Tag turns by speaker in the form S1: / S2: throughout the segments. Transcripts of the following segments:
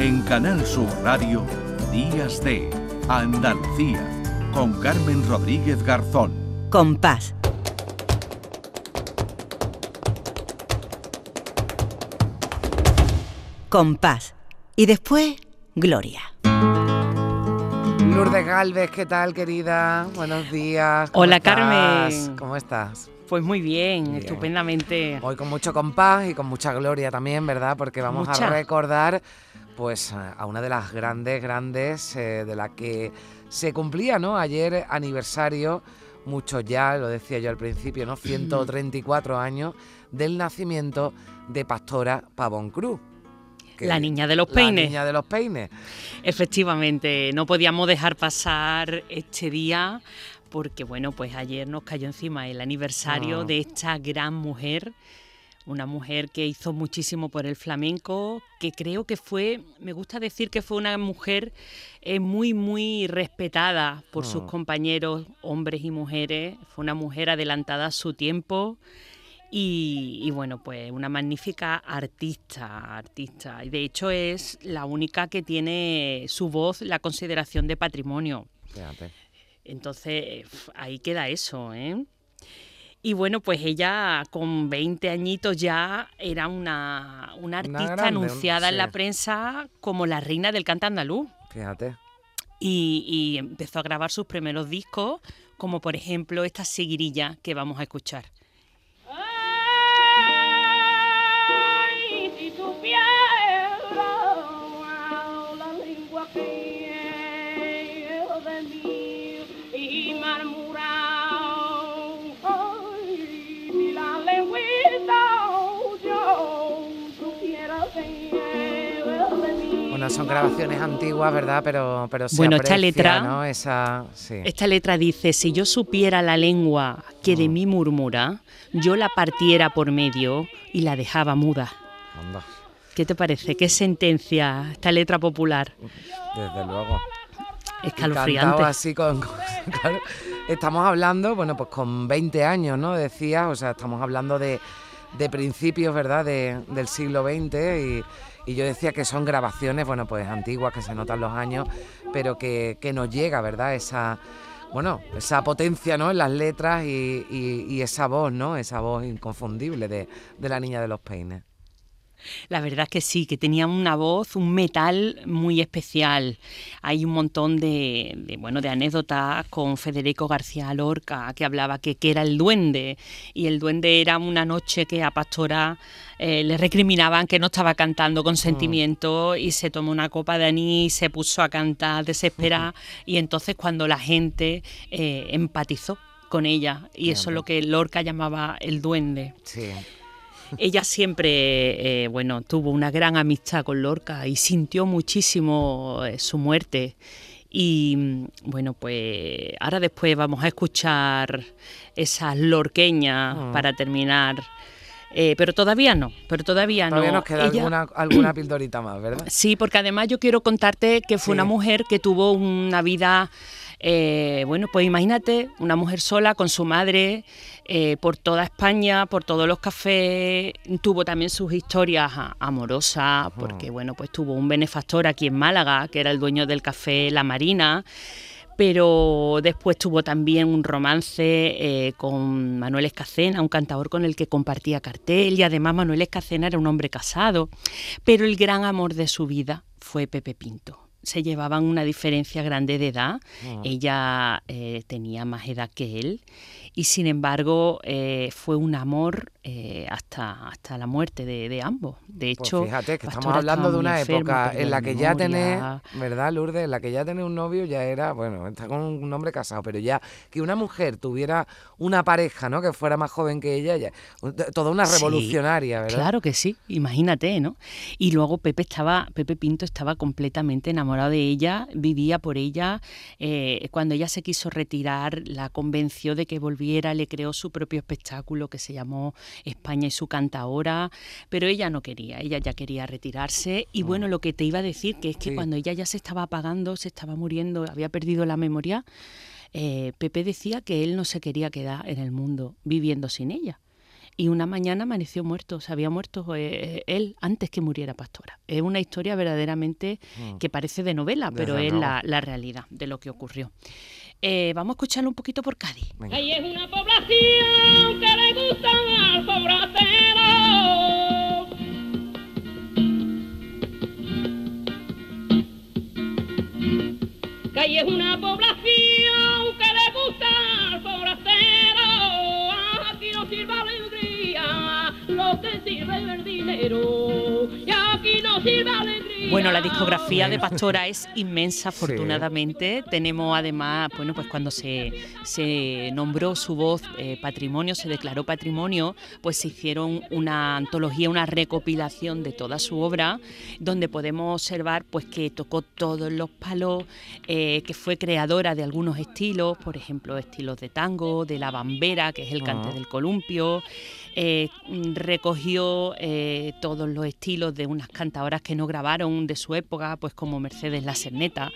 S1: En Canal Sur Radio, Días de Andalucía, con Carmen Rodríguez Garzón.
S2: Compás. Compás. Y después, Gloria.
S3: Lourdes Galvez, ¿qué tal, querida? Buenos días.
S4: Hola,
S3: estás?
S4: Carmen.
S3: ¿Cómo estás?
S4: Pues muy bien,
S3: Bien.
S4: estupendamente.
S3: Hoy con mucho compás y con mucha gloria también, ¿verdad? Porque vamos a recordar pues a una de las grandes, grandes eh, de la que se cumplía, ¿no? Ayer aniversario, mucho ya, lo decía yo al principio, ¿no? 134 años del nacimiento de Pastora Pavón Cruz.
S4: La niña de los
S3: La
S4: peines.
S3: niña de los peines.
S4: Efectivamente, no podíamos dejar pasar este día porque, bueno, pues ayer nos cayó encima el aniversario
S3: Ah.
S4: de esta gran mujer, una mujer que hizo muchísimo por el flamenco, que creo que fue, me gusta decir que fue una mujer eh, muy, muy respetada por sus
S3: Ah.
S4: compañeros, hombres y mujeres, fue una mujer adelantada a su tiempo. Y, y bueno, pues una magnífica artista, artista. Y de hecho es la única que tiene su voz la consideración de patrimonio.
S3: Fíjate.
S4: Entonces, ahí queda eso, ¿eh? Y bueno, pues ella con 20 añitos ya era una, una artista
S3: grande,
S4: anunciada en la prensa como la reina del cante andaluz.
S3: Fíjate.
S4: Y, y empezó a grabar sus primeros discos, como por ejemplo esta seguirilla que vamos a escuchar.
S3: Son grabaciones antiguas, ¿verdad? Pero, pero se
S4: Bueno, esta
S3: aprecia,
S4: letra-
S3: ¿no? Esa, sí.
S4: Esta letra dice, si yo supiera la lengua que de mí murmura, yo la partiera por medio y la dejaba muda.
S3: Anda,
S4: ¿Qué te parece? ¿Qué sentencia esta letra popular?
S3: desde luego.
S4: Escalofriante.
S3: así con, con- claro. Estamos hablando, bueno, pues con 20 años, ¿no? Decías, o sea, estamos hablando de, de principios, ¿verdad? De- del siglo XX y, y yo decía que son grabaciones, bueno, pues antiguas, que se notan los años, pero que, que nos llega, ¿verdad? Esa, bueno, esa potencia, ¿no? En las letras y, y- esa voz, ¿no? Esa voz inconfundible de, de la niña de los peines.
S4: La verdad es que sí, que tenía una voz, un metal muy especial. Hay un montón de, de, bueno, de anécdotas con Federico García Lorca, que hablaba que, que era el duende, y el duende era una noche que a Pastora eh, le recriminaban que no estaba cantando con sentimiento y se tomó una copa de anís, se puso a cantar desesperada, y entonces cuando la gente eh, empatizó con ella, y eso es lo que Lorca llamaba el duende.
S3: Sí.
S4: Ella siempre, eh, bueno, tuvo una gran amistad con Lorca y sintió muchísimo eh, su muerte. Y mm, bueno, pues ahora después vamos a escuchar esas lorqueñas
S3: Mm.
S4: para terminar. Eh, pero todavía no, pero todavía,
S3: Todavía
S4: no.
S3: nos queda
S4: Ella-
S3: alguna, alguna pildorita más, ¿verdad?
S4: Sí, porque además yo quiero contarte que fue
S3: Sí.
S4: una mujer que tuvo una vida, eh, bueno, pues imagínate, una mujer sola con su madre eh, por toda España, por todos los cafés, tuvo también sus historias amorosas, porque bueno, pues tuvo un benefactor aquí en Málaga, que era el dueño del café La Marina. Pero después tuvo también un romance eh, con Manuel Escacena, un cantador con el que compartía cartel, y además Manuel Escacena era un hombre casado. Pero el gran amor de su vida fue Pepe Pinto. Se llevaban una diferencia grande de edad. Ella eh, tenía más edad que él y sin embargo eh, fue un amor eh, hasta, hasta la muerte de, de ambos. De
S3: Pues
S4: hecho,
S3: fíjate que estamos hablando de una
S4: enferma,
S3: época en la
S4: la
S3: que ya tenés. ¿verdad, Lourdes? En la que ya tenés un novio ya era, bueno, está con un hombre casado, pero ya que una mujer tuviera una pareja, ¿no? Que fuera más joven que ella, ya, toda una
S4: Sí,
S3: revolucionaria, ¿verdad?
S4: Claro que sí, imagínate, ¿no? Y luego Pepe estaba, Pepe Pinto estaba completamente enamorado de ella, vivía por ella. eh, cuando ella se quiso retirar, la convenció de que volviera, le creó su propio espectáculo que se llamó España y su cantaora, pero ella no quería, ella ya quería retirarse. Y bueno, lo que te iba a decir, que es que
S3: Sí.
S4: cuando ella ya se estaba apagando, se estaba muriendo, había perdido la memoria, eh, Pepe decía que él no se quería quedar en el mundo viviendo sin ella. y una mañana amaneció muerto, se había muerto eh, él antes que muriera Pastora. Es una historia verdaderamente
S3: Mm.
S4: que parece de novela, pero es la realidad de lo que ocurrió. Eh, vamos a escucharlo un poquito por Cádiz.
S3: Venga.
S5: Ahí es una población que le gustan al forastero. Que ahí es una población que le gusta al forastero. Aquí no sirve alegría, lo que sirve es el dinero. Y aquí no sirve alegría.
S4: Bueno, la discografía de Pastora es inmensa, afortunadamente. Tenemos además, bueno, pues cuando se, se nombró su voz eh, patrimonio, se declaró patrimonio, pues se hicieron una antología, una recopilación de toda su obra, donde podemos observar pues que tocó todos los palos, eh, que fue creadora de algunos estilos, por ejemplo, estilos de tango, de la bambera, que es el cante
S3: Ah.
S4: del columpio, eh, recogió eh, todos los estilos de unas cantadoras que no grabaron de su época, pues como Mercedes La Serneta.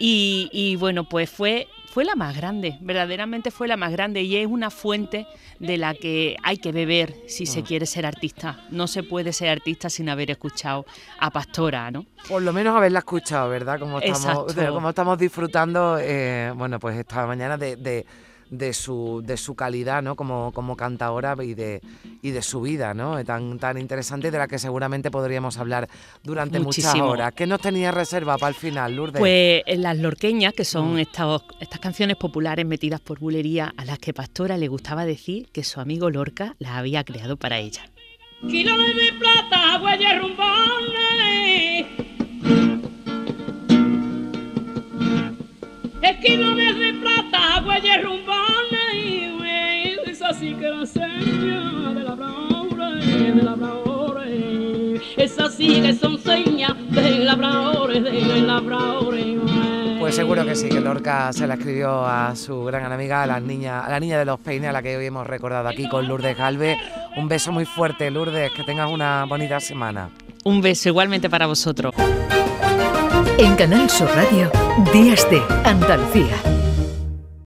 S4: Y, y bueno, pues fue, fue la más grande, verdaderamente fue la más grande y es una fuente de la que hay que beber si se
S3: Ah.
S4: quiere ser artista. No se puede ser artista sin haber escuchado a Pastora, ¿no?
S3: Por lo menos haberla escuchado, ¿verdad? Como estamos, como estamos disfrutando, eh, bueno, pues esta mañana de, de- de su, de su calidad, ¿no? Como, como cantadora y de, y de su vida, ¿no? Tan, tan interesante y de la que seguramente podríamos hablar durante muchas horas. ¿Qué nos tenía reserva para el final, Lourdes?
S4: Pues eh, las lorqueñas, que son
S3: Mm.
S4: estos- estas canciones populares metidas por bulería, a las que Pastora le gustaba decir que su amigo Lorca las había creado para ella.
S5: Kilo de plata, rumbones. De plata, Es así que la seña de labradores, de labradores. Es así que son señas de labradores, de labradores.
S3: Pues seguro que sí, que Lorca se la escribió a su gran amiga, a la niña, a la niña de los peines, a la que hoy hemos recordado aquí con Lourdes Galve. Un beso muy fuerte, Lourdes, que tengas una bonita semana.
S4: Un beso igualmente para vosotros.
S6: En Canal Sur Radio, Días de Andalucía.